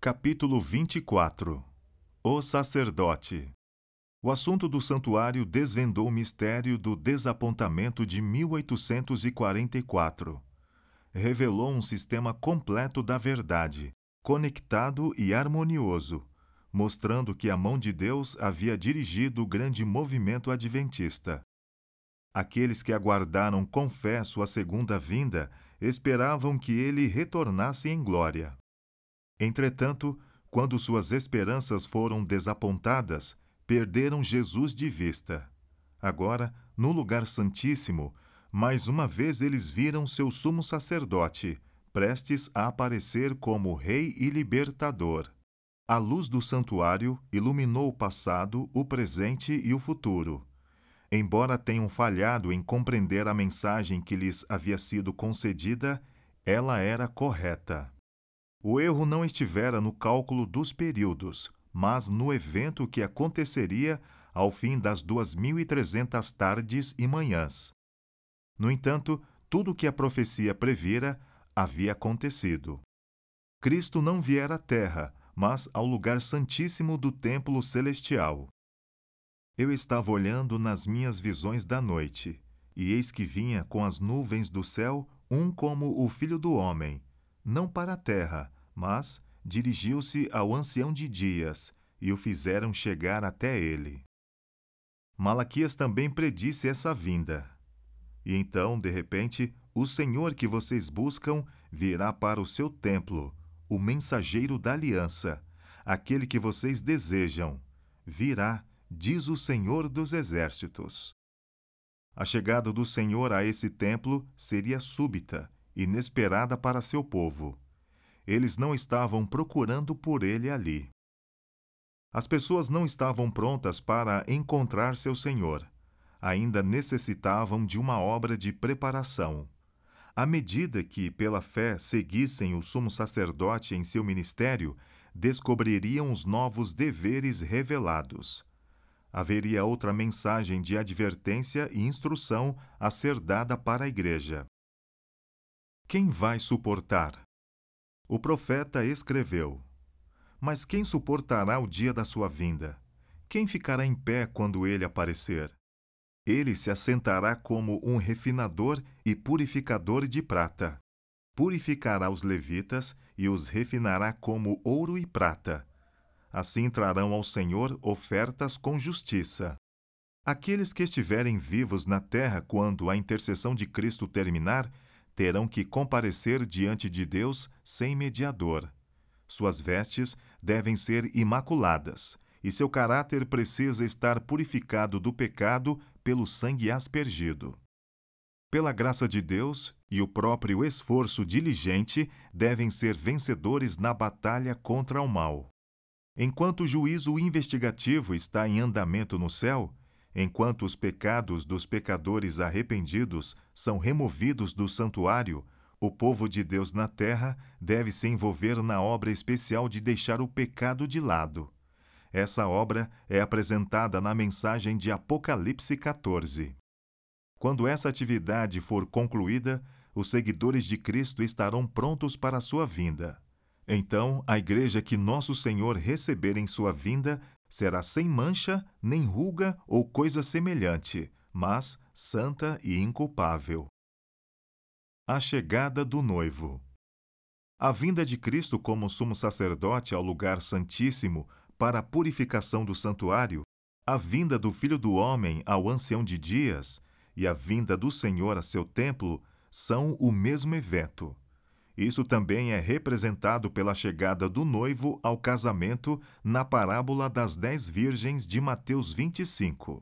Capítulo 24 O sacerdote O assunto do santuário desvendou o mistério do desapontamento de 1844. Revelou um sistema completo da verdade, conectado e harmonioso, mostrando que a mão de Deus havia dirigido o grande movimento adventista. Aqueles que aguardaram com fé sua segunda vinda esperavam que ele retornasse em glória. Entretanto, quando suas esperanças foram desapontadas, perderam Jesus de vista. Agora, no lugar santíssimo, mais uma vez eles viram seu sumo sacerdote, prestes a aparecer como Rei e Libertador. A luz do santuário iluminou o passado, o presente e o futuro. Embora tenham falhado em compreender a mensagem que lhes havia sido concedida, ela era correta. O erro não estivera no cálculo dos períodos, mas no evento que aconteceria ao fim das 2.300 tardes e manhãs. No entanto, tudo o que a profecia previra havia acontecido. Cristo não viera à terra, mas ao lugar santíssimo do templo celestial. Eu estava olhando nas minhas visões da noite, e eis que vinha com as nuvens do céu um como o filho do homem, não para a terra, mas dirigiu-se ao ancião de dias e o fizeram chegar até ele. Malaquias também predisse essa vinda. E então, de repente, o Senhor que vocês buscam virá para o seu templo, o mensageiro da aliança, aquele que vocês desejam. Virá, diz o Senhor dos Exércitos. A chegada do Senhor a esse templo seria súbita, inesperada para seu povo. Eles não estavam procurando por ele ali. As pessoas não estavam prontas para encontrar seu Senhor. Ainda necessitavam de uma obra de preparação. À medida que, pela fé, seguissem o sumo sacerdote em seu ministério, descobririam os novos deveres revelados haveria outra mensagem de advertência e instrução a ser dada para a igreja. Quem vai suportar? O profeta escreveu: Mas quem suportará o dia da sua vinda? Quem ficará em pé quando ele aparecer? Ele se assentará como um refinador e purificador de prata. Purificará os levitas e os refinará como ouro e prata Assim trarão ao Senhor ofertas com justiça. Aqueles que estiverem vivos na terra quando a intercessão de Cristo terminar, terão que comparecer diante de Deus sem mediador. Suas vestes devem ser imaculadas, e seu caráter precisa estar purificado do pecado pelo sangue aspergido. Pela graça de Deus e o próprio esforço diligente, devem ser vencedores na batalha contra o mal. Enquanto o juízo investigativo está em andamento no céu, enquanto os pecados dos pecadores arrependidos são removidos do santuário, o povo de Deus na terra deve se envolver na obra especial de deixar o pecado de lado. Essa obra é apresentada na mensagem de Apocalipse 14. Quando essa atividade for concluída, os seguidores de Cristo estarão prontos para a sua vinda. Então, a igreja que nosso Senhor receber em sua vinda será sem mancha, nem ruga ou coisa semelhante, mas santa e inculpável. A chegada do noivo. A vinda de Cristo como sumo sacerdote ao lugar santíssimo para a purificação do santuário, a vinda do Filho do Homem ao ancião de dias e a vinda do Senhor a seu templo são o mesmo evento. Isso também é representado pela chegada do noivo ao casamento na parábola das dez virgens de Mateus 25.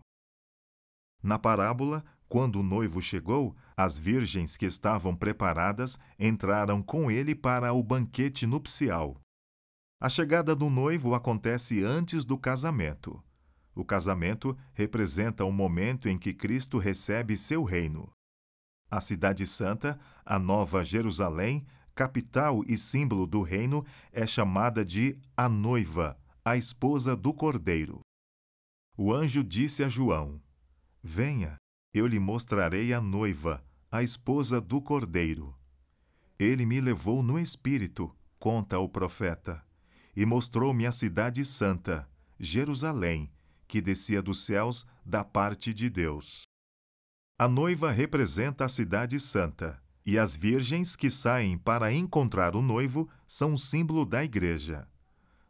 Na parábola, quando o noivo chegou, as virgens que estavam preparadas entraram com ele para o banquete nupcial. A chegada do noivo acontece antes do casamento. O casamento representa o momento em que Cristo recebe seu reino. A Cidade Santa, a Nova Jerusalém, capital e símbolo do reino, é chamada de a noiva, a esposa do cordeiro. O anjo disse a João: Venha, eu lhe mostrarei a noiva, a esposa do cordeiro. Ele me levou no espírito, conta o profeta, e mostrou-me a cidade santa, Jerusalém, que descia dos céus da parte de Deus. A noiva representa a cidade santa, e as virgens que saem para encontrar o noivo são símbolo da igreja.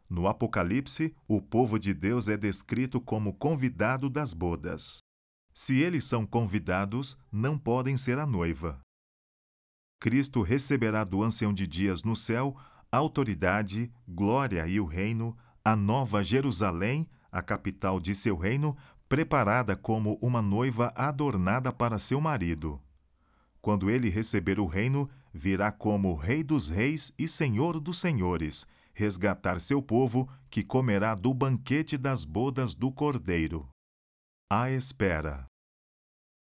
No Apocalipse, o povo de Deus é descrito como convidado das bodas. Se eles são convidados, não podem ser a noiva. Cristo receberá do ancião de dias no céu autoridade, glória e o reino, a nova Jerusalém, a capital de seu reino, preparada como uma noiva adornada para seu marido. Quando ele receber o reino, virá como Rei dos Reis e Senhor dos Senhores, resgatar seu povo, que comerá do banquete das bodas do Cordeiro. A espera.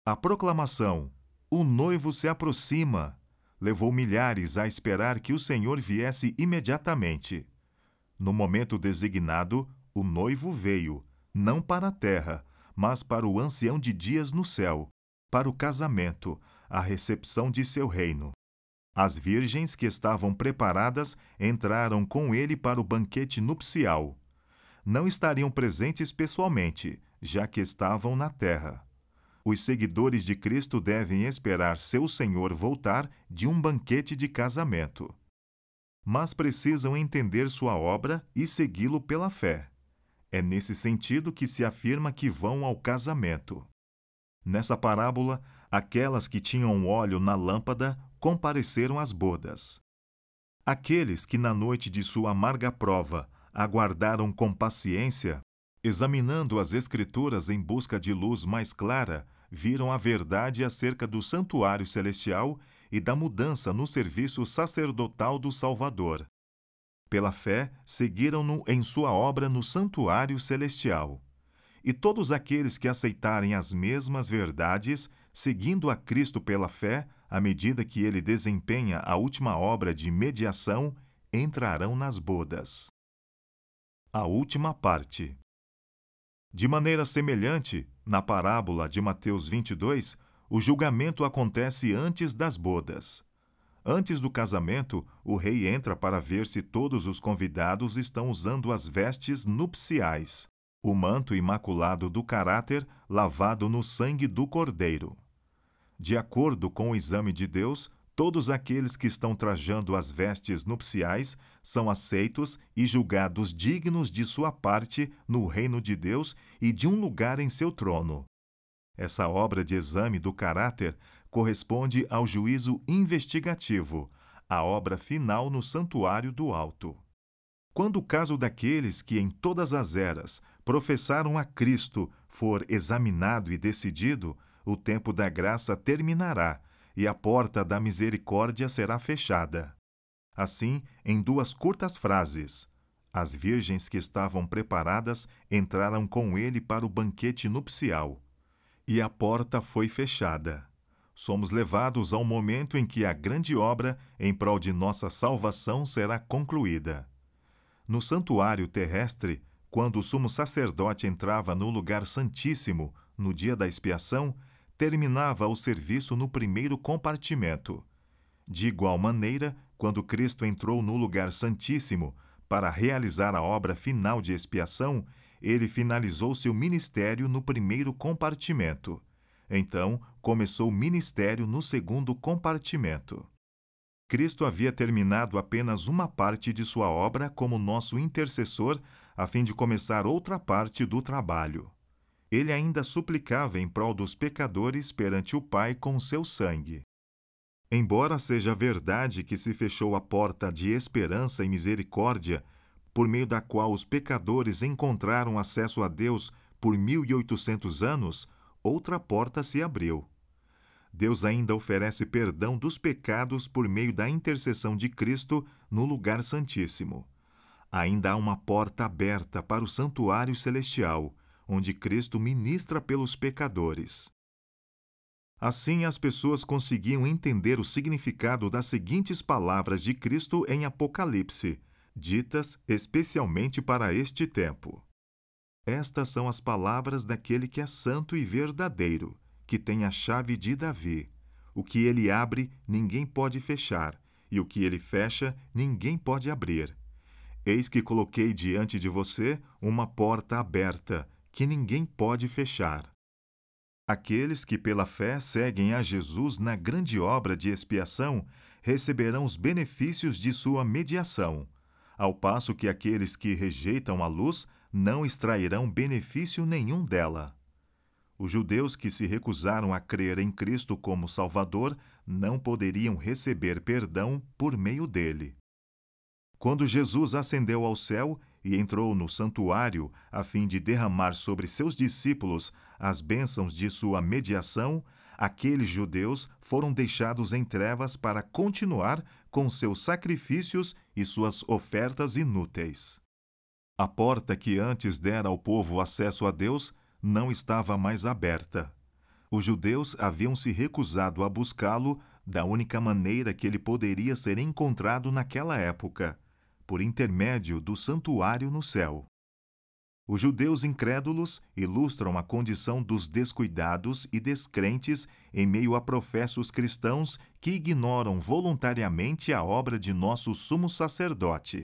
A proclamação: O noivo se aproxima levou milhares a esperar que o Senhor viesse imediatamente. No momento designado, o noivo veio, não para a terra, mas para o ancião de dias no céu, para o casamento, a recepção de seu reino. As virgens que estavam preparadas entraram com ele para o banquete nupcial. Não estariam presentes pessoalmente, já que estavam na terra os seguidores de Cristo devem esperar seu Senhor voltar de um banquete de casamento. Mas precisam entender sua obra e segui-lo pela fé. É nesse sentido que se afirma que vão ao casamento. Nessa parábola, aquelas que tinham óleo na lâmpada compareceram às bodas. Aqueles que, na noite de sua amarga prova, aguardaram com paciência, examinando as Escrituras em busca de luz mais clara, viram a verdade acerca do santuário celestial e da mudança no serviço sacerdotal do Salvador. Pela fé, seguiram-no em sua obra no santuário celestial. E todos aqueles que aceitarem as mesmas verdades, seguindo a Cristo pela fé, à medida que ele desempenha a última obra de mediação, entrarão nas bodas. A última parte. De maneira semelhante, na parábola de Mateus 22, o julgamento acontece antes das bodas. Antes do casamento, o rei entra para ver se todos os convidados estão usando as vestes nupciais, o manto imaculado do caráter lavado no sangue do cordeiro. De acordo com o exame de Deus, todos aqueles que estão trajando as vestes nupciais são aceitos e julgados dignos de sua parte no reino de Deus e de um lugar em seu trono. Essa obra de exame do caráter corresponde ao juízo investigativo, a obra final no santuário do alto. Quando o caso daqueles que em todas as eras professaram a Cristo for examinado e decidido, o tempo da graça terminará e a porta da misericórdia será fechada. Assim, em duas curtas frases, as virgens que estavam preparadas entraram com ele para o banquete nupcial, e a porta foi fechada. Somos levados ao momento em que a grande obra em prol de nossa salvação será concluída. No santuário terrestre, quando o sumo sacerdote entrava no lugar santíssimo no dia da expiação, terminava o serviço no primeiro compartimento. De igual maneira, quando Cristo entrou no lugar santíssimo para realizar a obra final de expiação, ele finalizou seu ministério no primeiro compartimento. Então, começou o ministério no segundo compartimento. Cristo havia terminado apenas uma parte de sua obra como nosso intercessor, a fim de começar outra parte do trabalho ele ainda suplicava em prol dos pecadores perante o Pai com seu sangue. Embora seja verdade que se fechou a porta de esperança e misericórdia, por meio da qual os pecadores encontraram acesso a Deus por mil e oitocentos anos, outra porta se abriu. Deus ainda oferece perdão dos pecados por meio da intercessão de Cristo no lugar santíssimo. Ainda há uma porta aberta para o santuário celestial, onde Cristo ministra pelos pecadores. Assim, as pessoas conseguiam entender o significado das seguintes palavras de Cristo em Apocalipse, ditas especialmente para este tempo. Estas são as palavras daquele que é santo e verdadeiro, que tem a chave de Davi. O que ele abre, ninguém pode fechar, e o que ele fecha, ninguém pode abrir. Eis que coloquei diante de você uma porta aberta, que ninguém pode fechar. Aqueles que pela fé seguem a Jesus na grande obra de expiação receberão os benefícios de sua mediação, ao passo que aqueles que rejeitam a luz não extrairão benefício nenhum dela. Os judeus que se recusaram a crer em Cristo como Salvador não poderiam receber perdão por meio dele. Quando Jesus ascendeu ao céu e entrou no santuário a fim de derramar sobre seus discípulos as bênçãos de sua mediação, aqueles judeus foram deixados em trevas para continuar com seus sacrifícios e suas ofertas inúteis. A porta que antes dera ao povo acesso a Deus não estava mais aberta. Os judeus haviam se recusado a buscá-lo da única maneira que ele poderia ser encontrado naquela época por intermédio do santuário no céu. Os judeus incrédulos ilustram a condição dos descuidados e descrentes em meio a professos cristãos que ignoram voluntariamente a obra de nosso sumo sacerdote.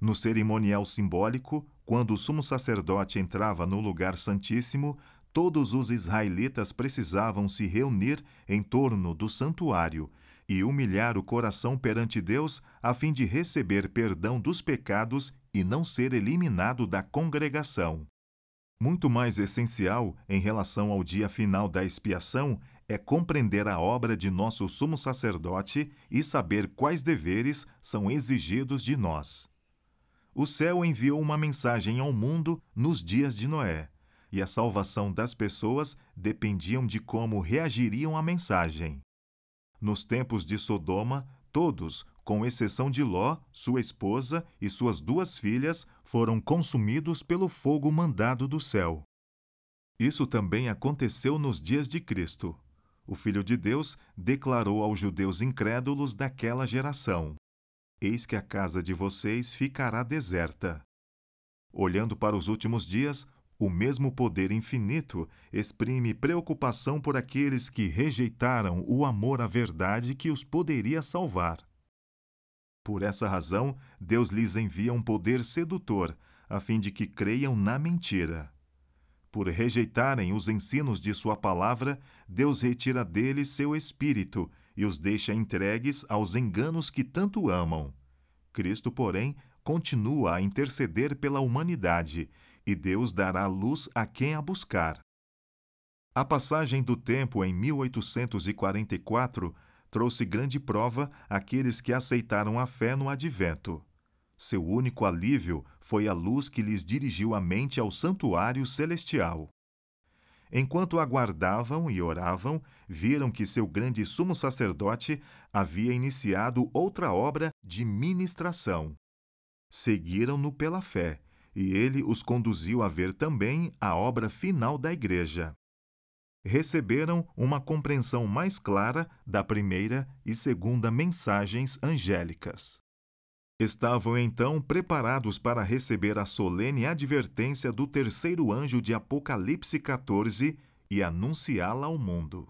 No cerimonial simbólico, quando o sumo sacerdote entrava no lugar santíssimo, todos os israelitas precisavam se reunir em torno do santuário e humilhar o coração perante Deus, a fim de receber perdão dos pecados e não ser eliminado da congregação. Muito mais essencial em relação ao dia final da expiação é compreender a obra de nosso sumo sacerdote e saber quais deveres são exigidos de nós. O céu enviou uma mensagem ao mundo nos dias de Noé, e a salvação das pessoas dependiam de como reagiriam à mensagem. Nos tempos de Sodoma, todos, com exceção de Ló, sua esposa e suas duas filhas, foram consumidos pelo fogo mandado do céu. Isso também aconteceu nos dias de Cristo. O Filho de Deus declarou aos judeus incrédulos daquela geração: Eis que a casa de vocês ficará deserta. Olhando para os últimos dias, o mesmo poder infinito exprime preocupação por aqueles que rejeitaram o amor à verdade que os poderia salvar. Por essa razão, Deus lhes envia um poder sedutor, a fim de que creiam na mentira. Por rejeitarem os ensinos de Sua palavra, Deus retira deles seu espírito e os deixa entregues aos enganos que tanto amam. Cristo, porém, continua a interceder pela humanidade e Deus dará luz a quem a buscar. A passagem do tempo em 1844 trouxe grande prova àqueles que aceitaram a fé no advento. Seu único alívio foi a luz que lhes dirigiu a mente ao santuário celestial. Enquanto aguardavam e oravam, viram que seu grande sumo sacerdote havia iniciado outra obra de ministração. Seguiram-no pela fé e ele os conduziu a ver também a obra final da Igreja. Receberam uma compreensão mais clara da primeira e segunda mensagens angélicas. Estavam então preparados para receber a solene advertência do terceiro anjo de Apocalipse 14 e anunciá-la ao mundo.